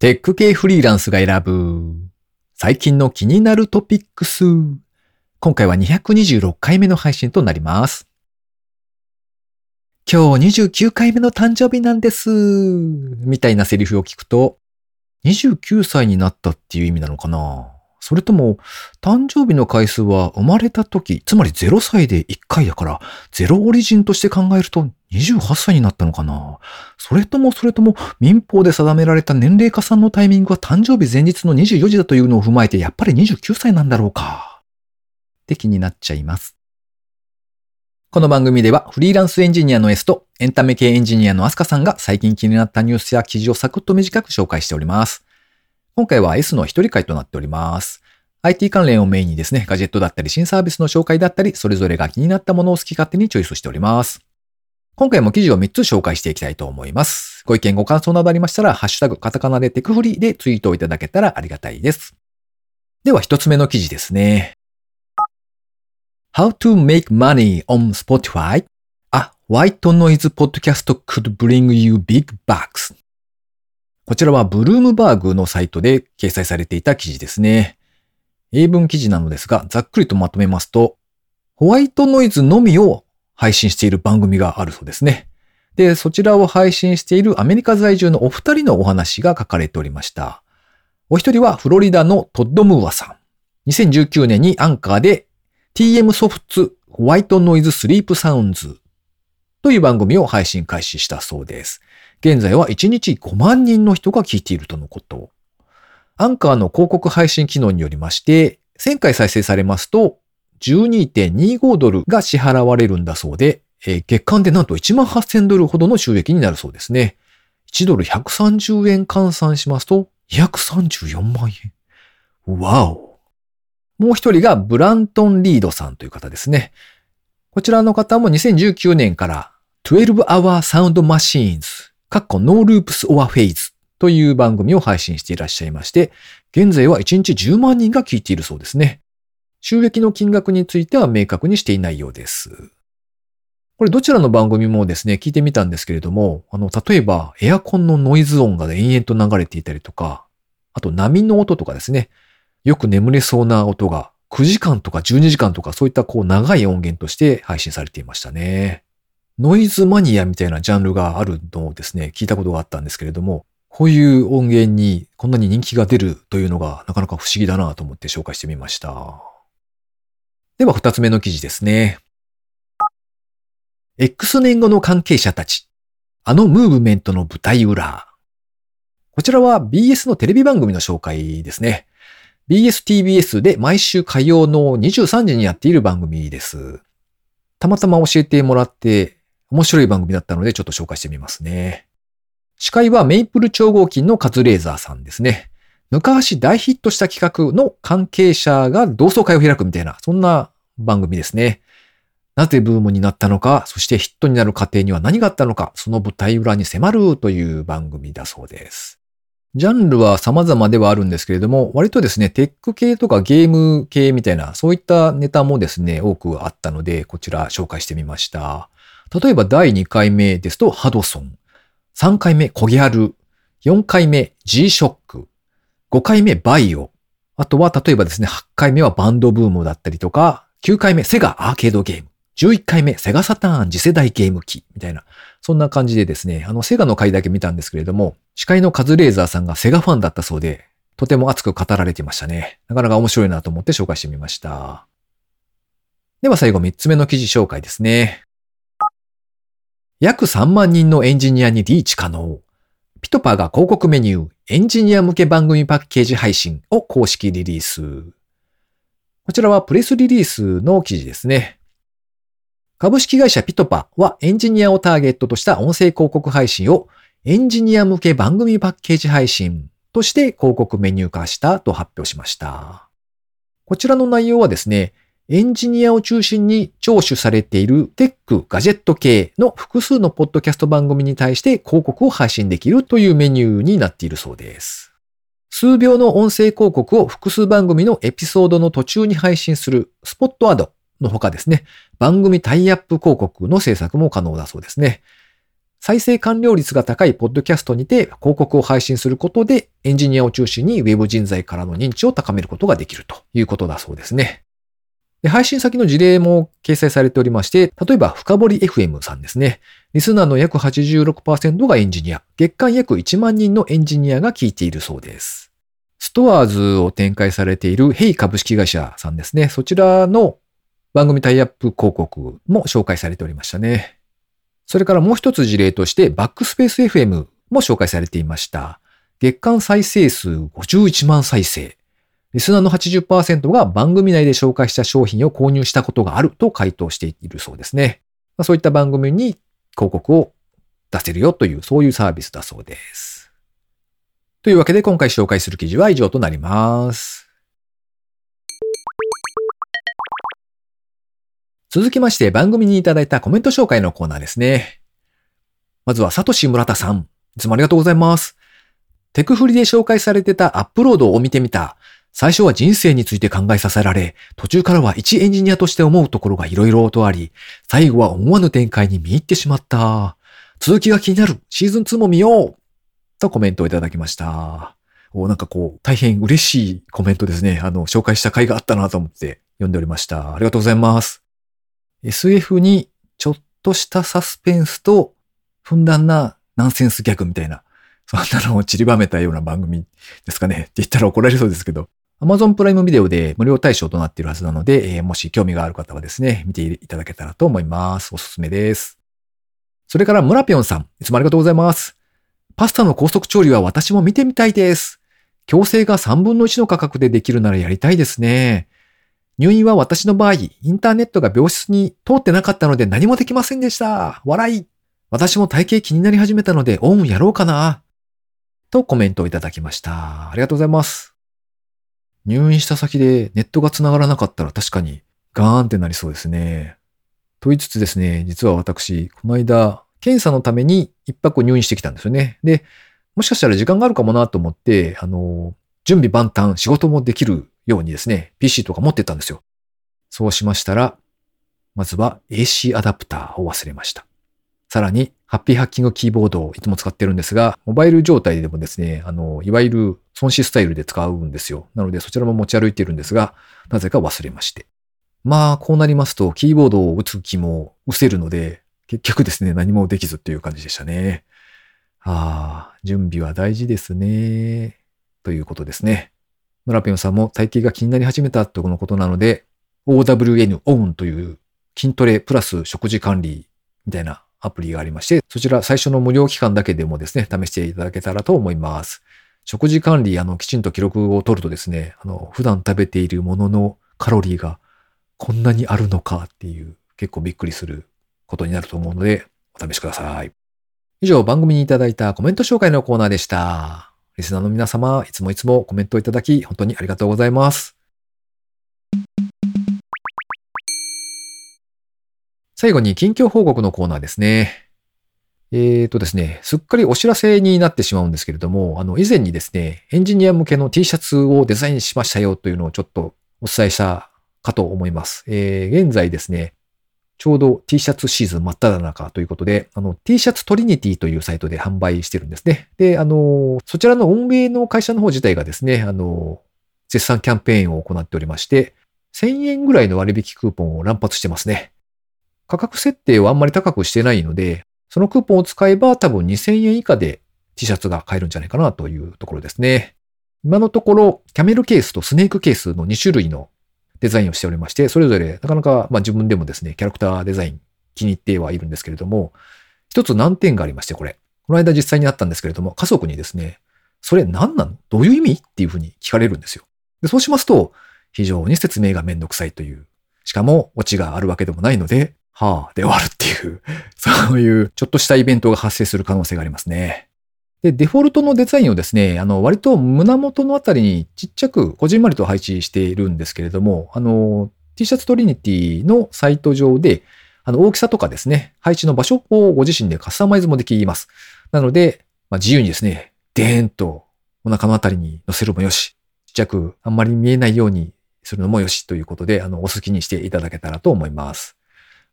テック系フリーランスが選ぶ最近の気になるトピックス。今回は226回目の配信となります。今日29回目の誕生日なんです。みたいなセリフを聞くと、29歳になったっていう意味なのかな？それとも、誕生日の回数は生まれた時、つまり0歳で1回だから、ゼロオリジンとして考えると28歳になったのかな？それともそれとも民法で定められた年齢加算のタイミングは誕生日前日の24時だというのを踏まえてやっぱり29歳なんだろうか？って気になっちゃいます。この番組ではフリーランスエンジニアの S とエンタメ系エンジニアのアスカさんが最近気になったニュースや記事をサクッと短く紹介しております。今回は S の一人会となっております。IT 関連をメインにですね、ガジェットだったり新サービスの紹介だったり、それぞれが気になったものを好き勝手にチョイスしております。今回も記事を3つ紹介していきたいと思います。ご意見ご感想などありましたら、ハッシュタグカタカナでテクフリでツイートをいただけたらありがたいです。では1つ目の記事ですね。How to make money on Spotify? A white noise podcast could bring you big bucks. こちらはブルームバーグのサイトで掲載されていた記事ですね。英文記事なのですが、ざっくりとまとめますと、ホワイトノイズのみを配信している番組があるそうですね。で、そちらを配信しているアメリカ在住のお二人のお話が書かれておりました。お一人はフロリダのトッド・ムーアさん。2019年にアンカーで TM ソフツホワイトノイズスリープサウンズという番組を配信開始したそうです。現在は1日5万人の人が聞いているとのこと。アンカーの広告配信機能によりまして、1000回再生されますと12.25ドルが支払われるんだそうで、えー、月間でなんと1万8000ドルほどの収益になるそうですね。1ドル130円換算しますと、234万円。わお。もう一人がブラントン・リードさんという方ですね。こちらの方も2019年から12 Hour Sound Machines、かっこ No Loops or Phase という番組を配信していらっしゃいまして、現在は1日10万人が聞いているそうですね。収益の金額については明確にしていないようです。これどちらの番組もですね、聞いてみたんですけれども、あの、例えばエアコンのノイズ音が延々と流れていたりとか、あと波の音とかですね、よく眠れそうな音が9時間とか12時間とかそういったこう長い音源として配信されていましたね。ノイズマニアみたいなジャンルがあるのをですね、聞いたことがあったんですけれども、こういう音源にこんなに人気が出るというのがなかなか不思議だなと思って紹介してみました。では二つ目の記事ですね。X 年後の関係者たち。あのムーブメントの舞台裏。こちらは BS のテレビ番組の紹介ですね。BSTBS で毎週火曜の23時にやっている番組です。たまたま教えてもらって面白い番組だったのでちょっと紹介してみますね。司会はメイプル超合金のカズレーザーさんですね。昔大ヒットした企画の関係者が同窓会を開くみたいな、そんな番組ですね。なぜブームになったのか、そしてヒットになる過程には何があったのか、その舞台裏に迫るという番組だそうです。ジャンルは様々ではあるんですけれども、割とですね、テック系とかゲーム系みたいな、そういったネタもですね、多くあったので、こちら紹介してみました。例えば第2回目ですと、ハドソン。3回目、コギャル。4回目、G-SHOCK。5回目バイオ。あとは例えばですね、8回目はバンドブームだったりとか、9回目セガアーケードゲーム。11回目セガサターン次世代ゲーム機みたいな。そんな感じでですね、あのセガの回だけ見たんですけれども、司会のカズレーザーさんがセガファンだったそうで、とても熱く語られてましたね。なかなか面白いなと思って紹介してみました。では最後3つ目の記事紹介ですね。約3万人のエンジニアにリーチ可能。ピトパが広告メニュー、エンジニア向け番組パッケージ配信を公式リリース。こちらはプレスリリースの記事ですね。株式会社ピトパはエンジニアをターゲットとした音声広告配信をエンジニア向け番組パッケージ配信として広告メニュー化したと発表しました。こちらの内容はですね、エンジニアを中心に聴取されているテック、ガジェット系の複数のポッドキャスト番組に対して広告を配信できるというメニューになっているそうです。数秒の音声広告を複数番組のエピソードの途中に配信するスポットアドの他ですね、番組タイアップ広告の制作も可能だそうですね。再生完了率が高いポッドキャストにて広告を配信することでエンジニアを中心に Web 人材からの認知を高めることができるということだそうですね。で配信先の事例も掲載されておりまして、例えば深掘り FM さんですね。リスナーの約86%がエンジニア、月間約1万人のエンジニアが聞いているそうです。ストアーズを展開されているヘイ株式会社さんですね。そちらの番組タイアップ広告も紹介されておりましたね。それからもう一つ事例としてバックスペース FM も紹介されていました。月間再生数51万再生。リスナーの80%が番組内で紹介した商品を購入したことがあると回答しているそうですね。まあ、そういった番組に広告を出せるよという、そういうサービスだそうです。というわけで今回紹介する記事は以上となります。続きまして番組にいただいたコメント紹介のコーナーですね。まずは、サトシ村田さん。いつもありがとうございます。テクフリで紹介されてたアップロードを見てみた。最初は人生について考えさせられ、途中からは一エンジニアとして思うところが色々とあり、最後は思わぬ展開に見入ってしまった。続きが気になる。シーズン2も見ようとコメントをいただきました。おなんかこう、大変嬉しいコメントですね。あの、紹介した回があったなと思って読んでおりました。ありがとうございます。SF にちょっとしたサスペンスと、ふんだんなナンセンスギャグみたいな、そんなのを散りばめたような番組ですかね。って言ったら怒られそうですけど、Amazon プライムビデオで無料対象となっているはずなので、えー、もし興味がある方はですね、見ていただけたらと思います。おすすめです。それから、村ぴょんさん、いつもありがとうございます。パスタの高速調理は私も見てみたいです。強制が3分の1の価格でできるならやりたいですね。入院は私の場合、インターネットが病室に通ってなかったので何もできませんでした。笑い。私も体型気になり始めたのでオンやろうかな。とコメントをいただきました。ありがとうございます。入院した先でネットが繋がらなかったら確かにガーンってなりそうですね。と言いつつですね、実は私、この間、検査のために一泊入院してきたんですよね。で、もしかしたら時間があるかもなと思って、あの、準備万端、仕事もできるようにですね、PC とか持ってったんですよ。そうしましたら、まずは AC アダプターを忘れました。さらに、ハッピーハッキングキーボードをいつも使ってるんですが、モバイル状態でもですね、あの、いわゆる損失スタイルで使うんですよ。なのでそちらも持ち歩いているんですが、なぜか忘れまして。まあ、こうなりますと、キーボードを打つ気も失せるので、結局ですね、何もできずっていう感じでしたね。ああ、準備は大事ですね。ということですね。村ペンさんも体型が気になり始めたとのことなので、OWN OWN という筋トレプラス食事管理みたいなアプリがありまして、そちら最初の無料期間だけでもですね、試していただけたらと思います。食事管理、あの、きちんと記録を取るとですね、あの、普段食べているもののカロリーがこんなにあるのかっていう、結構びっくりすることになると思うので、お試しください。以上、番組にいただいたコメント紹介のコーナーでした。リスナーの皆様、いつもいつもコメントをいただき、本当にありがとうございます。最後に近況報告のコーナーですね。えっ、ー、とですね、すっかりお知らせになってしまうんですけれども、あの、以前にですね、エンジニア向けの T シャツをデザインしましたよというのをちょっとお伝えしたかと思います。えー、現在ですね、ちょうど T シャツシーズン真っ只中ということで、あの、T シャツトリニティというサイトで販売してるんですね。で、あの、そちらの運営の会社の方自体がですね、あの、絶賛キャンペーンを行っておりまして、1000円ぐらいの割引クーポンを乱発してますね。価格設定をあんまり高くしてないので、そのクーポンを使えば多分2000円以下で T シャツが買えるんじゃないかなというところですね。今のところ、キャメルケースとスネークケースの2種類のデザインをしておりまして、それぞれなかなか、まあ、自分でもですね、キャラクターデザイン気に入ってはいるんですけれども、一つ難点がありまして、これ。この間実際にあったんですけれども、家族にですね、それ何なの？どういう意味？っていうふうに聞かれるんですよ。でそうしますと、非常に説明がめんどくさいという。しかも、オチがあるわけでもないので、はあ、で終わるっていう、そういうちょっとしたイベントが発生する可能性がありますね。で、デフォルトのデザインをですね、あの、割と胸元のあたりにちっちゃくこじんまりと配置しているんですけれども、あの、T シャツトリニティのサイト上で、あの、大きさとかですね、配置の場所をご自身でカスタマイズもできます。なので、まあ、自由にですね、デーンとお腹のあたりに乗せるもよし、ちっちゃくあんまり見えないようにするのもよしということで、あの、お好きにしていただけたらと思います。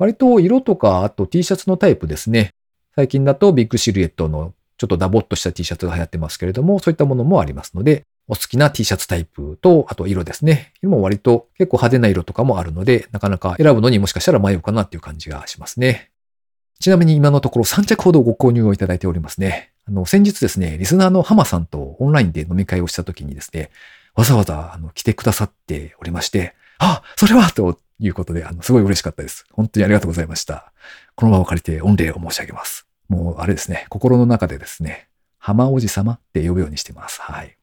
割と色とか、あと T シャツのタイプですね。最近だとビッグシルエットのちょっとダボっとした T シャツが流行ってますけれども、そういったものもありますので、お好きな T シャツタイプと、あと色ですね。色も割と結構派手な色とかもあるので、なかなか選ぶのにもしかしたら迷うかなっていう感じがしますね。ちなみに今のところ3着ほどご購入をいただいておりますね。あの、先日ですね、リスナーのハマさんとオンラインで飲み会をした時にですね、わざわざあの来てくださっておりまして、あ、それはということで、あの、すごい嬉しかったです。本当にありがとうございました。この場を借りて御礼を申し上げます。もう、あれですね、心の中でですね、浜おじ様って呼ぶようにしてます。はい。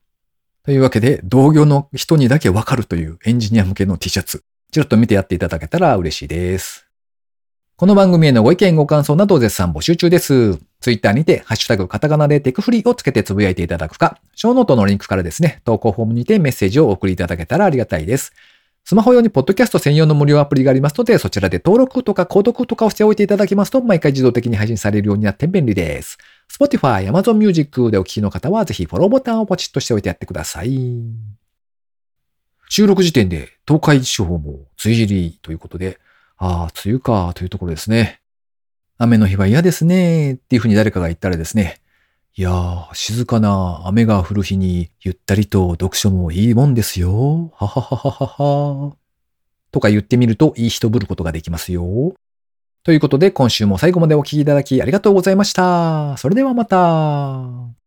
というわけで、同業の人にだけわかるというエンジニア向けの T シャツ、ちょっと見てやっていただけたら嬉しいです。この番組へのご意見ご感想など絶賛募集中です。ツイッターにて、ハッシュタグカタカナでテクフリーをつけてつぶやいていただくか、ショーノートのリンクからですね、投稿フォームにてメッセージをお送りいただけたらありがたいです。スマホ用にポッドキャスト専用の無料アプリがありますので、そちらで登録とか購読とかをしておいていただきますと、毎回自動的に配信されるようになって便利です。Spotify、Amazon Music でお聞きの方は、ぜひフォローボタンをポチッとしておいてやってください。収録時点で東海地方も梅雨入りということで、ああ、梅雨かというところですね。雨の日は嫌ですねっていうふうに誰かが言ったらですね、いやー、静かな雨が降る日にゆったりと読書もいいもんですよ。はははははは。とか言ってみるといい人ぶることができますよ。ということで今週も最後までお聴きいただきありがとうございました。それではまた。